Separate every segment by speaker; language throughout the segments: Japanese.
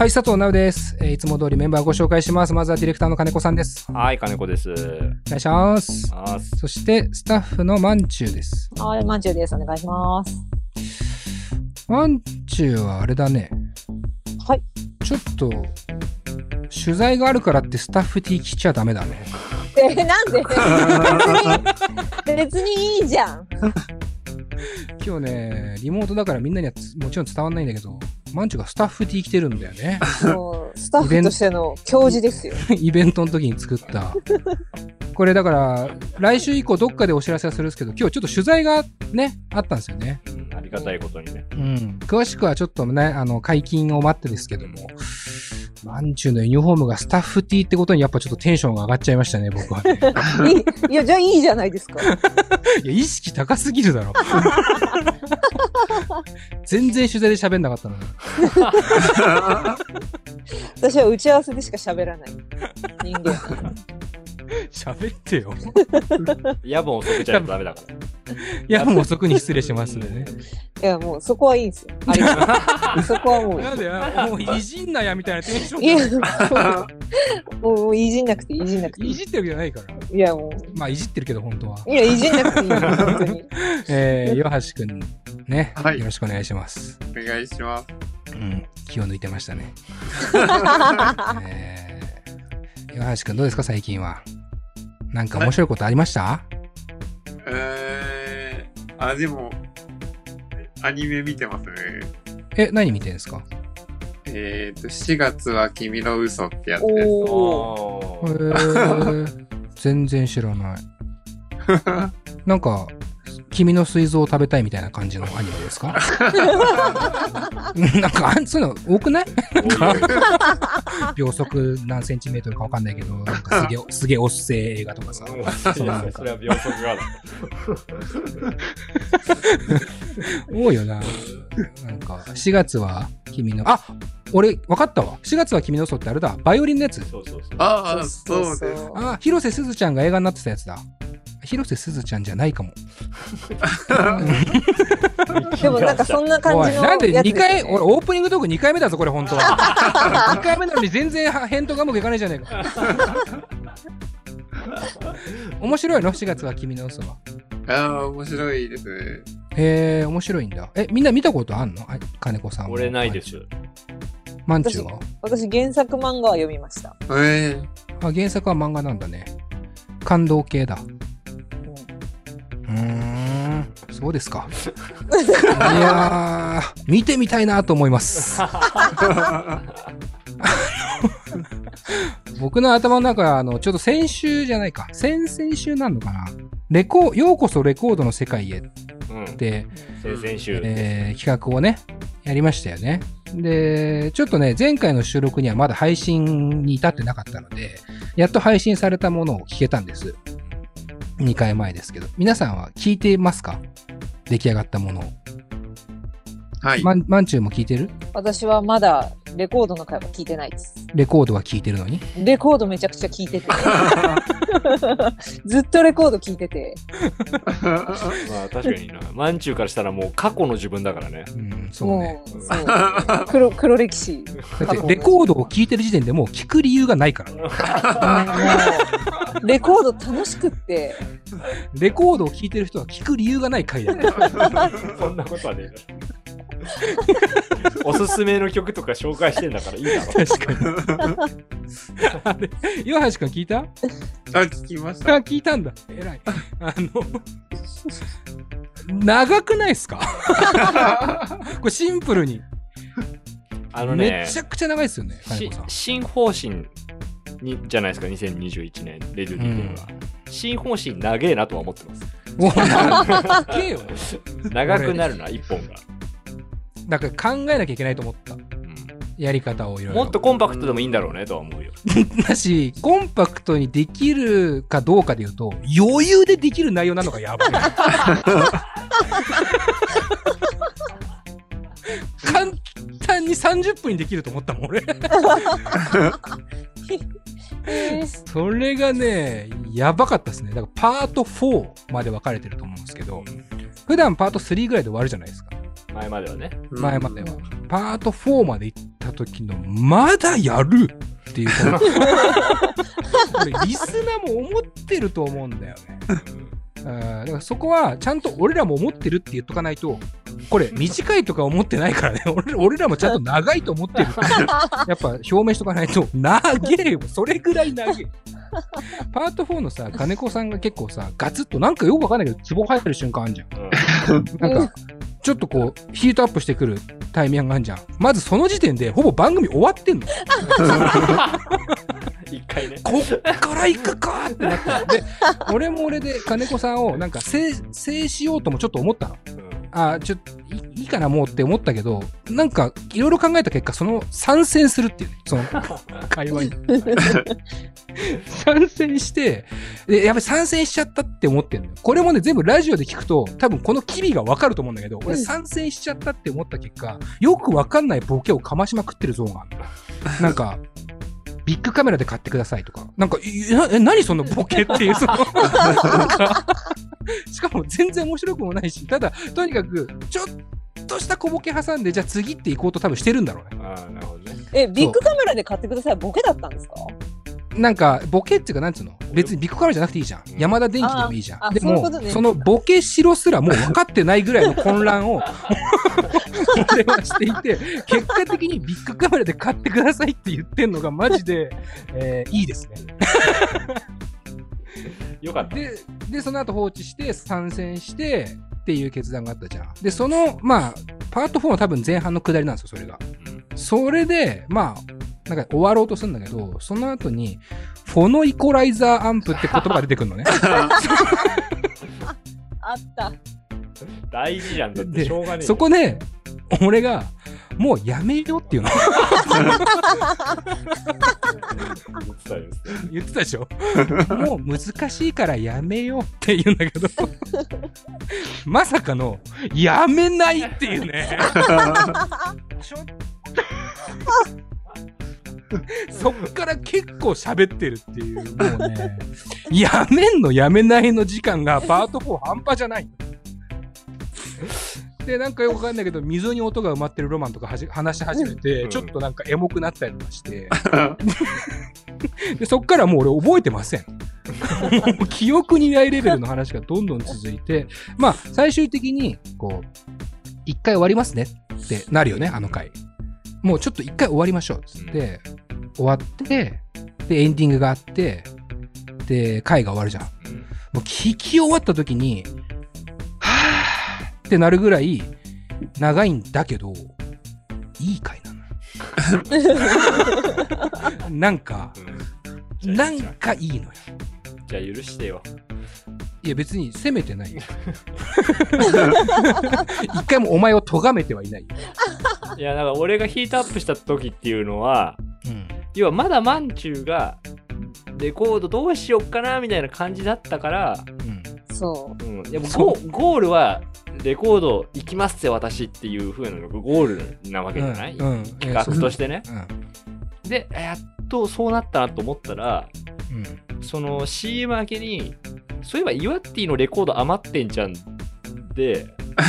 Speaker 1: はい、佐藤直です、えーいつも通りメンバーご紹介します。まずはディレクターの金子さんです。
Speaker 2: はい、金子です。
Speaker 1: お願いします。
Speaker 2: あー
Speaker 1: そして、スタッフのまんちゅうです。
Speaker 3: はい、まんちゅうです。お願いします。
Speaker 1: まんちゅうはあれだね。
Speaker 3: はい。
Speaker 1: ちょっと、取材があるからってスタッフ T 来ちゃダメだね。
Speaker 3: え、なんで？別に、別にいいじゃん。
Speaker 1: 今日ね、リモートだからみんなにはつもちろん伝わんないんだけど、まんちゅうがスタッフ T 来てるんだよね。
Speaker 3: スタッフとしての教授ですよ。
Speaker 1: イベントの時に作った。これだから、来週以降どっかでお知らせはするんですけど、今日ちょっと取材がね、あったんですよね。
Speaker 2: うんありがたいことにね。
Speaker 1: うん。詳しくはちょっとね、あの、解禁を待ってですけども、まんちゅうのユニフォームがスタッフ T ってことにやっぱちょっとテンションが上がっちゃいましたね、僕はね。
Speaker 3: いいいや、じゃあいいじゃないですか。
Speaker 1: いや、意識高すぎるだろ。全然取材で喋んなかったのに。
Speaker 3: 私は打ち合わせでしか喋らない人間。
Speaker 1: 喋ってよ。
Speaker 2: 夜分遅くじゃダメだから。
Speaker 1: いや、もう遅くに失礼しますね。
Speaker 3: いや、もうそこはいいんですよ。あそこはもういい
Speaker 1: なんでや、もういじんなやみたいなテンション
Speaker 3: いや、もうもういじんなくていい、いじんなくていい。
Speaker 1: いじってるわけじゃないから。
Speaker 3: いや、も
Speaker 1: まあ、いじってるけど、本当は。
Speaker 3: う。いや、いじんなくていい。本当に。
Speaker 1: えー、岩橋くん、ね、
Speaker 4: はい
Speaker 1: よろしくお願いします。
Speaker 4: お願いします。
Speaker 1: うん、気を抜いてましたね。えー、岩橋くんどうですか、最近は。なんか面白いことありました？
Speaker 4: えー、あ、でも、アニメ見てますね。
Speaker 1: え、何見てんですか？
Speaker 4: えーと、4月は君の嘘ってやつです。
Speaker 3: おー。
Speaker 1: え
Speaker 2: ー
Speaker 1: ー、全然知らない。なんか、君の膵臓を食べたいみたいな感じのアニメですか？う んなんか、あんそういうの多くない？秒速何センチメートルかわかんないけど、なんかすげえ、すげえおっせえ映画とかさ。
Speaker 2: いやそれは秒速がだ。
Speaker 1: 多いよな。なんか、4月は君の、あ俺、わかったわ。4月は君の嘘ってあれだ。バイオリンのやつ。
Speaker 2: そうそうそう。
Speaker 4: ああ、そうです。
Speaker 1: あ、広瀬すずちゃんが映画になってたやつだ。広瀬すずちゃんじゃないかも。
Speaker 3: でも なんかそんな感
Speaker 1: おい、
Speaker 3: じの
Speaker 1: なんで2
Speaker 3: やつですよね
Speaker 1: 回、俺オープニングトーク2回目だぞ、これ本当は。2回目なのに全然返答がうまくいかないじゃないか。面白いの ?4 月は君の嘘は。
Speaker 4: ああ、面白いですね。
Speaker 1: へえ、面白いんだ。え、みんな見たことあんの？あ金子さんは。
Speaker 2: 俺ないです。
Speaker 1: マンチューは？
Speaker 3: 私原作漫画は読みました。
Speaker 4: え
Speaker 1: あ、原作は漫画なんだね。感動系だ。そうですか。いやー、見てみたいなと思います。僕の頭の中は、あの、ちょっと先週じゃないか。先々週なんのかな。レコ、ようこそレコードの世界へっ
Speaker 2: うん。
Speaker 1: て、
Speaker 2: 先々週。
Speaker 1: えー企画をね、やりましたよね。で、ちょっとね、前回の収録にはまだ配信に至ってなかったので、やっと配信されたものを聞けたんです。2回前ですけど。皆さんは聞いてますか？出来上がったものを。
Speaker 4: はい。
Speaker 1: まん、まんちゅうも聞いてる？
Speaker 3: 私はまだレコードの回は聞いてないです。
Speaker 1: レコードは聞いてるのに？
Speaker 3: レコードめちゃくちゃ聞いてて。ずっとレコード聞いてて。
Speaker 2: まあ確かにな。まんちゅうからしたらもう過去の自分だからね。
Speaker 1: うん、そうね。
Speaker 3: もう、そう。黒、黒歴史。
Speaker 1: だって、レコードを聞いてる時点でもう聞く理由がないから。
Speaker 3: レコード楽しくって、
Speaker 1: レコードを聞いてる人は聞く理由がない回だから。
Speaker 2: そんなことはねえ おすすめの曲とか紹介してんだからいいだろ。
Speaker 1: 確かに。あれ、岩橋くん聞いた？
Speaker 4: あ、聞きました。
Speaker 1: あ、聞いたんだ。偉い。あの、長くないっすか？これシンプルに。
Speaker 2: あのね
Speaker 1: め、ちゃくちゃ長いっすよね。
Speaker 2: 新方針にじゃないですか、2021年、レジュディっていうのが。新方針長えなとは思ってます。
Speaker 1: 長
Speaker 2: くなるな、一本が。
Speaker 1: だから考えなきゃいけないと思った。
Speaker 2: うん
Speaker 1: やり方をいろいろ。
Speaker 2: もっとコンパクトでもいいんだろうねとは思うよ。
Speaker 1: だし、コンパクトにできるかどうかで言うと、余裕でできる内容なのがやばい。簡単に30分にできると思ったもん、俺。
Speaker 3: えー
Speaker 1: それがね、やばかったですね。だからパート4まで分かれてると思うんですけど、普段パート3ぐらいで終わるじゃないですか。
Speaker 2: 前まではね。
Speaker 1: 前までは。パート4まで行った時の、まだやるっていう。これ、リスナーも思ってると思うんだよね。うん、だからそこはちゃんと俺らも思ってるって言っとかないと、これ短いとか思ってないからね。俺俺らもちゃんと長いと思ってるってやっぱ表明しとかないと、長えよ。それぐらい長え。パート4のさ、金子さんが結構さ、ガツッとなんかよくわかんないけど、ツボ入ってる瞬間あるじゃん。
Speaker 2: うん
Speaker 1: なんか、ちょっとこう、ヒートアップしてくるタイミングがあるじゃん。まずその時点で、ほぼ番組終わってんの。
Speaker 2: 一回ね。
Speaker 1: こっから行くかってなったの。で、俺も俺で金子さんをなんか制、制しようともちょっと思ったの。
Speaker 2: うん
Speaker 1: あちょっといいいかなもうって思ったけど、なんかいろいろ考えた結果、その参戦するっていうね、その 会話に。参戦して、でやっぱり参戦しちゃったって思ってんのよ。これもね、全部ラジオで聞くと、多分この機微がわかると思うんだけど、俺
Speaker 3: うん
Speaker 1: 参戦しちゃったって思った結果、よくわかんないボケをかましまくってるゾーンがあるの。なんか、ビッグカメラで買ってくださいとか、なんか、いなえ、何そのボケっていう、その、しかも全然面白くもないし、ただ、とにかく、ちょっとした小ボケ挟んで、じゃあ次って行こうと多分してるんだろうね。
Speaker 2: ああ、なるほどね。
Speaker 3: え、ビッグカメラで買ってください。ボケだったんですか？
Speaker 1: なんか、ボケっていうか、なんつうの？別にビッグカメラじゃなくていいじゃん。山田電機でもいいじゃん。で
Speaker 3: あーあそういう
Speaker 1: も
Speaker 3: ことね
Speaker 1: そのボケしろすらもう分かってないぐらいの混乱を、俺はしていて、結果的にビッグカメラで買ってくださいって言ってんのがマジで、えーいいですね。
Speaker 2: よかった。
Speaker 1: で、で、その後放置して、参戦して、っていう決断があったじゃん。で、その、まあ、パート4は多分前半の下りなんですよ、それが。
Speaker 2: うん
Speaker 1: それで、まあ、なんか終わろうとするんだけど、その後に、フォノイコライザーアンプって言葉が出てくるのね。
Speaker 3: あった。
Speaker 2: 大事じゃん。だって
Speaker 1: で
Speaker 2: しょうがねえ。
Speaker 1: そこで、俺が、もうやめようっていうの。
Speaker 2: 言ってた
Speaker 1: でしょ？もう難しいからやめようって言うんだけど、まさかの、やめないっていうね。ちょっとそっから結構喋ってるっていう、もうね、やめんのやめないの時間がパート4半端じゃない。で、なんかよくわかんないけど、溝に音が埋まってるロマンとかはじ話し始めて、
Speaker 2: うん
Speaker 1: ちょっとなんかエモくなったりとかして、でそっからもう俺覚えてません。もう記憶にないレベルの話がどんどん続いて、まあ、最終的に、こう、一回終わりますねってなるよね、あの回。もうちょっと一回終わりましょう、つって、終わって、で、エンディングがあって、で、回が終わるじゃん。も
Speaker 2: う
Speaker 1: 聞き終わった時に、ってなるぐらい長いんだけど、いい回なの。なんか、
Speaker 2: うん
Speaker 1: なんかいいのよ。
Speaker 2: じゃあ許してよ。
Speaker 1: いや別に責めてないよ。一回もお前を咎めてはいないよ。
Speaker 2: いや、だから俺がヒートアップした時っていうのは、
Speaker 1: うん。
Speaker 2: 要はまだマンチューが、レコードどうしよっかなみたいな感じだったから、
Speaker 1: うん。
Speaker 3: そ
Speaker 2: うん、でも
Speaker 1: そう
Speaker 2: ゴゴールは、レコード行きますって私っていう風なのがゴールなわけじゃない、
Speaker 1: うん。うん
Speaker 2: 企画としてね。
Speaker 1: うん。
Speaker 2: で、やっとそうなったなと思ったら、
Speaker 1: うん。
Speaker 2: その CM 明けに、そういえばイワッティのレコード余ってんじゃんで、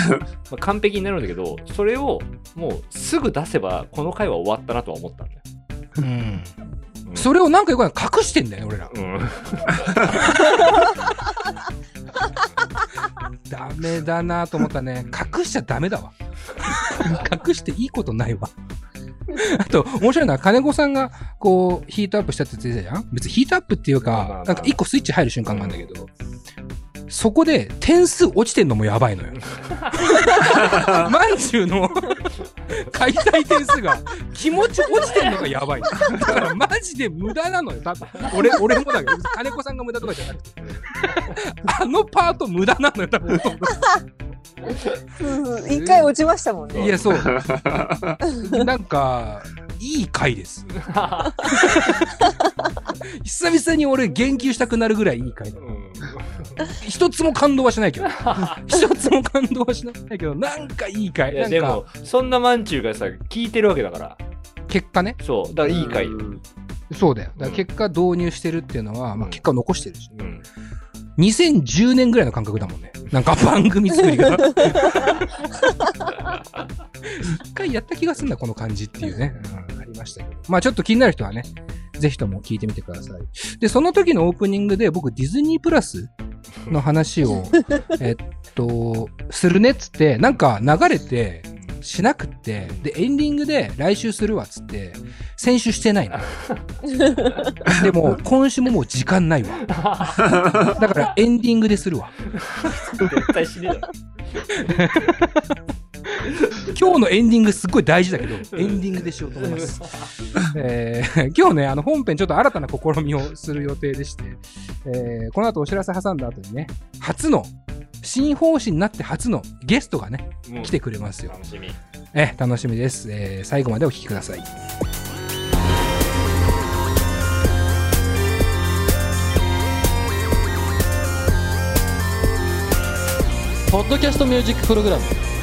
Speaker 2: まあ完璧になるんだけど、それをもうすぐ出せばこの回は終わったなとは思ったんだよ。
Speaker 1: うん。
Speaker 2: うん
Speaker 1: それをなんかよく隠してんだよね、俺ら。
Speaker 2: うん。
Speaker 1: ダメだなと思ったね。隠しちゃダメだわ。隠していいことないわ。あと、面白いのは、金子さんが、こう、ヒートアップしたって言ってたじゃん？別にヒートアップっていうかなんか一個スイッチ入る瞬間があるんだけど、そこで点数落ちてんのもやばいのよ。まんじゅうの解体点数が気持ち落ちてんのがやばい。だからマジで無駄なのよ、多分。俺、俺もだけど、金子さんが無駄とかじゃなくて。あのパート無駄なのよ、多分。
Speaker 3: 一回落ちましたもんね。
Speaker 1: いや、そう。なんか、いい回です。久々に俺言及したくなるぐらいいい回だ。一つも感動はしないけど。一つも感動はしないけど、なんかいい回。
Speaker 2: いや、でも、、そんなマンチューがさ、聞いてるわけだから。
Speaker 1: 結果ね。
Speaker 2: そう。だからいい回よ。
Speaker 1: そうだよ。だから結果導入してるっていうのは、まあ結果を残してるし。
Speaker 2: うん。
Speaker 1: 2010年ぐらいの感覚だもんね。なんか番組作りが。一回やった気がすんだ、この感じっていうね。うん、ありましたけど。まあちょっと気になる人はね、ぜひとも聞いてみてください。で、その時のオープニングで僕ディズニープラスの話を、えっと、するねっつって、なんか流れて、しなくって、で、エンディングで来週するわっつって、先週してないの。でも、今週ももう時間ないわ。だからエンディングでするわ。
Speaker 2: 絶対しねえだろ。
Speaker 1: 今日のエンディングすっごい大事だけど、エンディングでしようと思います。えー 今日ね、あの本編ちょっと新たな試みをする予定でして、えーこの後お知らせ挟んだ後にね、初の、新方針になって初のゲストがね、来てくれますよ。
Speaker 2: 楽しみ。
Speaker 1: えー楽しみです、えー最後までお聞きください。
Speaker 5: ポッドキャストミュージックプログラム「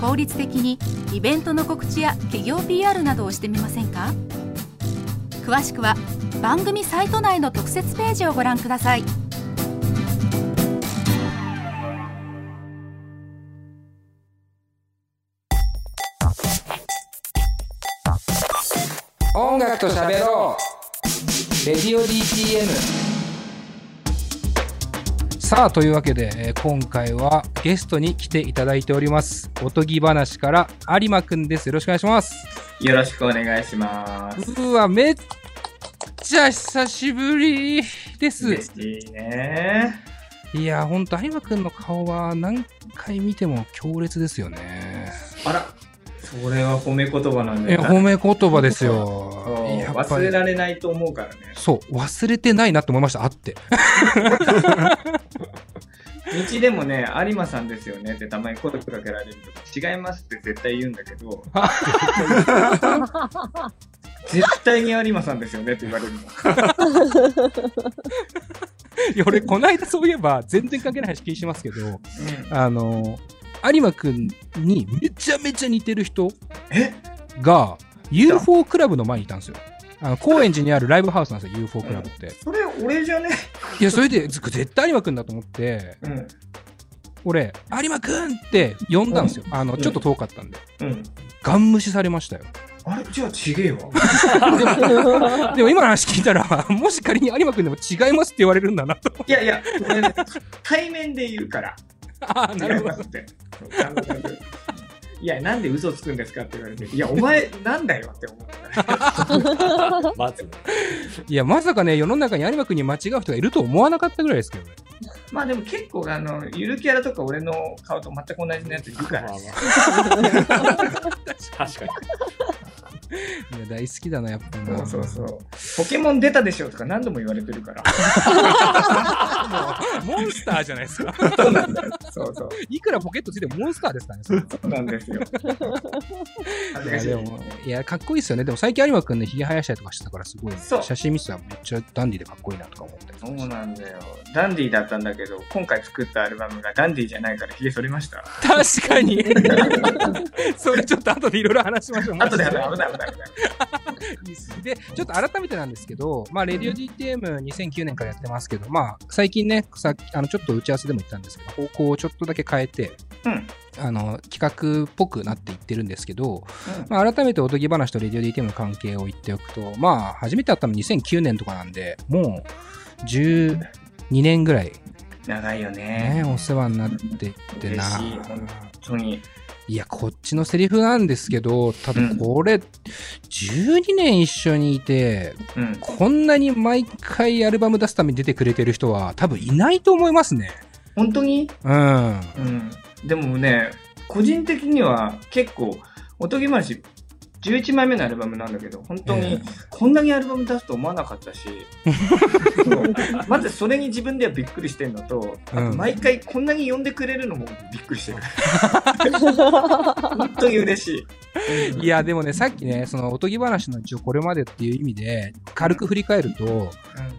Speaker 6: 効率的にイベントの告知や企業 PR などをしてみませんか？詳しくは番組サイト内の特設ページをご覧ください。
Speaker 1: 音楽と喋ろう。レディオ DTM さあというわけで、えー今回はゲストに来ていただいておりますおとぎ話から有馬くんですよろしくお願いします
Speaker 7: よろしくお願いします。
Speaker 1: うわめっちゃ久しぶりです
Speaker 7: 嬉しいね。
Speaker 1: いやほんと有馬くんの顔は何回見ても強烈ですよね
Speaker 7: あら、それは褒め言葉なん
Speaker 1: い
Speaker 7: だよ。
Speaker 1: や褒め言葉ですよ
Speaker 7: 忘
Speaker 1: り
Speaker 7: れられないと思うからね。
Speaker 1: そう忘れてないなって思いましたあって。
Speaker 7: 道でもね、有馬さんですよねってたまに声かけられると違いますって絶対言うんだけど、絶対に有馬さんですよねって言われるの。
Speaker 1: いや俺この間そういえば全然関係ない話気しますけど
Speaker 7: うん。
Speaker 1: あの有馬くんにめちゃめちゃ似てる人
Speaker 7: え？
Speaker 1: が UFO クラブの前にいたんですよあの高円寺にあるライブハウスなんですよ UFO クラブって、
Speaker 7: それ俺じゃね
Speaker 1: いやそれでず絶対有馬くんだと思って。
Speaker 7: うん。
Speaker 1: 俺有馬くんって呼んだんですよ、あの
Speaker 7: うん。
Speaker 1: ちょっと遠かったんで。
Speaker 7: うん。
Speaker 1: ガン無視されましたよ。
Speaker 7: あれ？じゃあちげえわ。
Speaker 1: でも今の話聞いたらもし仮に有馬くんでも違いますって言われるんだなと。
Speaker 7: いやいや、俺ね、対面で言うから。
Speaker 1: ああなるほど。
Speaker 7: 違いや、なんで嘘つくんですかって言われて、いや、お前、なんだよって思った。
Speaker 2: まずね。
Speaker 1: いやまさかね世の中に有馬くんに間違う人がいると思わなかったぐらいですけどね
Speaker 7: まあでも結構、あの、ゆるキャラとか俺の顔と全く同じのやついるから。
Speaker 2: 確かに。
Speaker 1: いや大好きだなやっぱな
Speaker 7: そうそうそう。ポケモン出たでしょとか何度も言われてるから。
Speaker 1: モンスターじゃないですか
Speaker 7: そうなんだよ。そうそう。
Speaker 1: いくらポケットついてもモンスターですからねそ
Speaker 7: うなんですよ。い
Speaker 1: いやでもいやかっこいいですよねでも最近有馬くんねひげ生やしたりとかしてたからすごい
Speaker 7: そう
Speaker 1: 写真見てたらめっちゃダンディでかっこいいなとか思って
Speaker 7: そうなんだよ。ダンディーだったんだけど、今回作ったアルバムがダンディーじゃないからヒゲ剃りました。
Speaker 1: 確かに それちょっと後でいろいろ話しましょう
Speaker 7: 後で危ない危な
Speaker 1: で、ちょっと改めてなんですけど、まあ、レディオ DTM2009 年からやってますけど、まあ、最近ね、さっき、あの、ちょっと打ち合わせでも言ったんですけど、方向をちょっとだけ変えて、
Speaker 7: うん。
Speaker 1: あの、企画っぽくなっていってるんですけど、まあ、改めておとぎ話とレディオ DTM の関係を言っておくと、まあ、初めて会ったの2009年とかなんで、もう、12年ぐらい、
Speaker 7: 長いよ
Speaker 1: ね、
Speaker 7: ね。
Speaker 1: お世話になってってな
Speaker 7: 本当に。
Speaker 1: いや、こっちのセリフなんですけど、ただこれ、12年一緒にいて、
Speaker 7: うん。
Speaker 1: こんなに毎回アルバム出すために出てくれてる人は多分いないと思いますね。
Speaker 7: 本当に？
Speaker 1: うん。
Speaker 7: うん。でもね、個人的には結構、おとぎ話、11枚目のアルバムなんだけど、本当
Speaker 1: え
Speaker 7: にこんなにアルバム出すと思わなかったし、まずそれに自分ではびっくりしてるのと、あと
Speaker 1: うん
Speaker 7: 毎回こんなに呼んでくれるのもびっくりしてる。本当に嬉しい。
Speaker 1: いや、でもね、さっきね、そのおとぎ話の一応これまでっていう意味で、軽く振り返ると、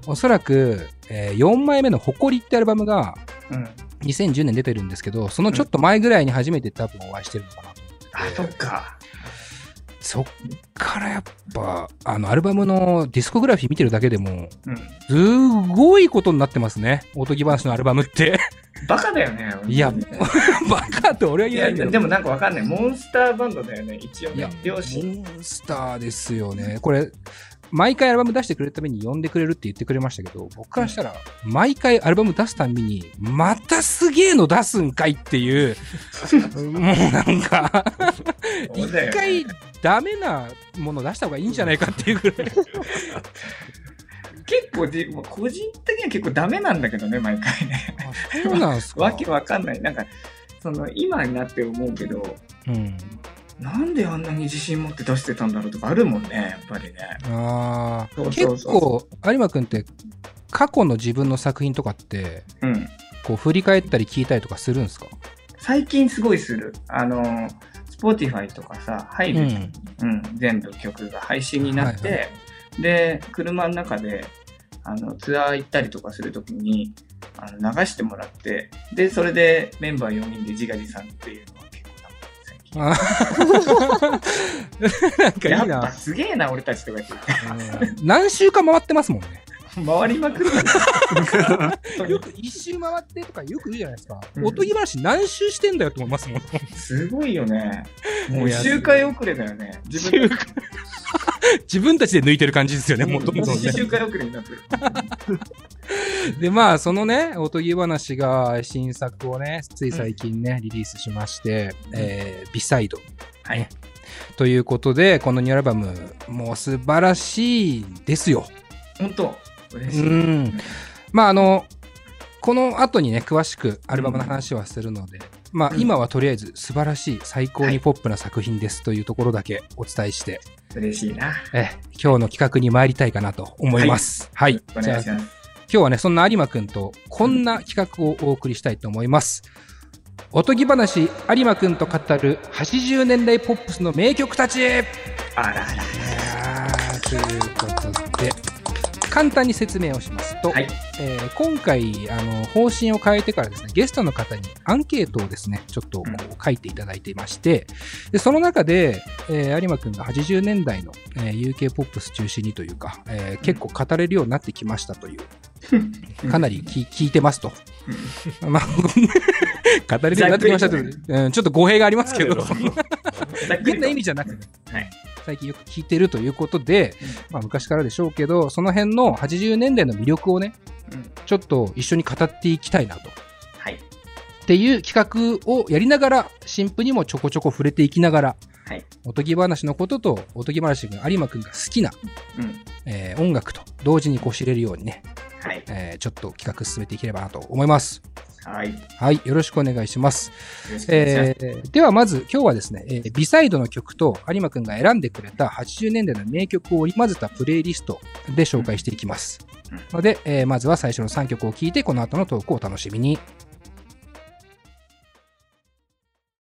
Speaker 1: おそらく、え4枚目の誇りってアルバムが
Speaker 7: うん。うん。
Speaker 1: 2010年出てるんですけど、そのちょっと前ぐらいに初めて多分お会いしてるのかなと思ってて。
Speaker 7: あ、そっか。
Speaker 1: そっからやっぱ、あの、アルバムのディスコグラフィー見てるだけでも、
Speaker 7: うん。
Speaker 1: すごいことになってますね。おとぎ話のアルバムって。
Speaker 7: バカだよね。
Speaker 1: いや バカって俺はい言え
Speaker 7: や
Speaker 1: ないんだよ。
Speaker 7: でもなんかわかんない。モンスターバンドだよね、一応
Speaker 1: いや
Speaker 7: ね。、両親。
Speaker 1: モンスターですよね。これ、毎回アルバム出してくれるために呼んでくれるって言ってくれましたけど、僕からしたら、毎回アルバム出すたんびに、またすげえの出すんかいっていう、もうなんか、一回ダメなもの出した方がいいんじゃないかっていうぐらい。
Speaker 7: 結構じ、もう個人的には結構ダメなんだけどね、毎回ね。
Speaker 1: あそうなんすか？
Speaker 7: わけわかんない。なんか、その、今になって思うけど、
Speaker 1: うん。
Speaker 7: なんであんなに自信持って出してたんだろうとかあるもんね、やっぱりね。
Speaker 1: ああ、結構、有馬くんって、過去の自分の作品とかって、
Speaker 7: うん。
Speaker 1: こう振り返ったり聞いたりとかするんですか？
Speaker 7: 最近すごいする。あの、Spotify とかさ、入る、
Speaker 1: うん。
Speaker 7: うん、全部曲が配信になって、
Speaker 1: はいは
Speaker 7: で、車の中で、あの、ツアー行ったりとかするときに、あの、流してもらって、で、それでメンバー4人で自画自賛っていうのは結構多分最近。
Speaker 1: あー なんかいい
Speaker 7: やっぱ
Speaker 1: な。
Speaker 7: すげえな、俺たちとかって
Speaker 1: うん何周か回ってますもんね。
Speaker 7: 回りまくるよ
Speaker 1: よく一周回ってとかよく言うじゃないですか。
Speaker 7: うん
Speaker 1: おとぎ話何周してんだよって思いますもん。
Speaker 7: すごいよね。もう
Speaker 1: いや
Speaker 7: 周回遅れだよね。自分たち
Speaker 1: 自分たちで抜いてる感じですよね、もうどんどんね。
Speaker 7: 周回遅れになってる。
Speaker 1: で、まあ、そのね、おとぎ話が新作をね、つい最近ね、リリースしまして、えービサイド。
Speaker 7: はい。
Speaker 1: ということで、このニューアルバム、もう素晴らしいですよ。
Speaker 7: 本当嬉しい。
Speaker 1: うんまあ、あの、この後にね、詳しくアルバムの話はするので、まあ、
Speaker 7: うん
Speaker 1: 今はとりあえず素晴らしい、最高にポップな作品ですというところだけお伝えして、
Speaker 7: 嬉しいな。
Speaker 1: え今日の企画に参りたいかなと思います。はい。じゃあ、今
Speaker 7: お願いします。
Speaker 1: 日はね、そんな有馬くんとこんな企画をお送りしたいと思います。おとぎ話、有馬くんと語る80年代ポップスの名曲たち
Speaker 7: あらあら。
Speaker 1: いやーということで、簡単に説明をしますと、
Speaker 7: はい。
Speaker 1: えー今回あの方針を変えてからですねゲストの方にアンケートをですねちょっとこう書いていただいていましてでその中で、えー有馬くんが80年代の、えー UK ポップス中心にというか、えー結構語れるようになってきましたという かなり聞聞いてますと。まあ、語れるようになってきましたと、うん、ちょっと語弊がありますけど、変な意味じゃなくて、
Speaker 7: はい
Speaker 1: 最近よく聞いてるということで、まあ、昔からでしょうけど、その辺の80年代の魅力をね、
Speaker 7: うん
Speaker 1: ちょっと一緒に語っていきたいなと。
Speaker 7: はい。
Speaker 1: っていう企画をやりながら、新婦にもちょこちょこ触れていきながら、
Speaker 7: はい。
Speaker 1: おとぎ話のことと、おとぎ話が有馬くんが好きな、
Speaker 7: うん。
Speaker 1: えー音楽と同時にこう知れるようにね、
Speaker 7: はい。
Speaker 1: えーちょっと企画進めていければなと思います。
Speaker 7: はい。よ
Speaker 1: はい、よ
Speaker 7: ろしくお願いします。
Speaker 1: えーではまず今日はですね、えービサイドの曲と有馬くんが選んでくれた80年代の名曲を織り交ぜたプレイリストで紹介していきます。
Speaker 7: うん
Speaker 1: ので、えーまずは最初の3曲を聴いて、この後のトークをお楽しみに。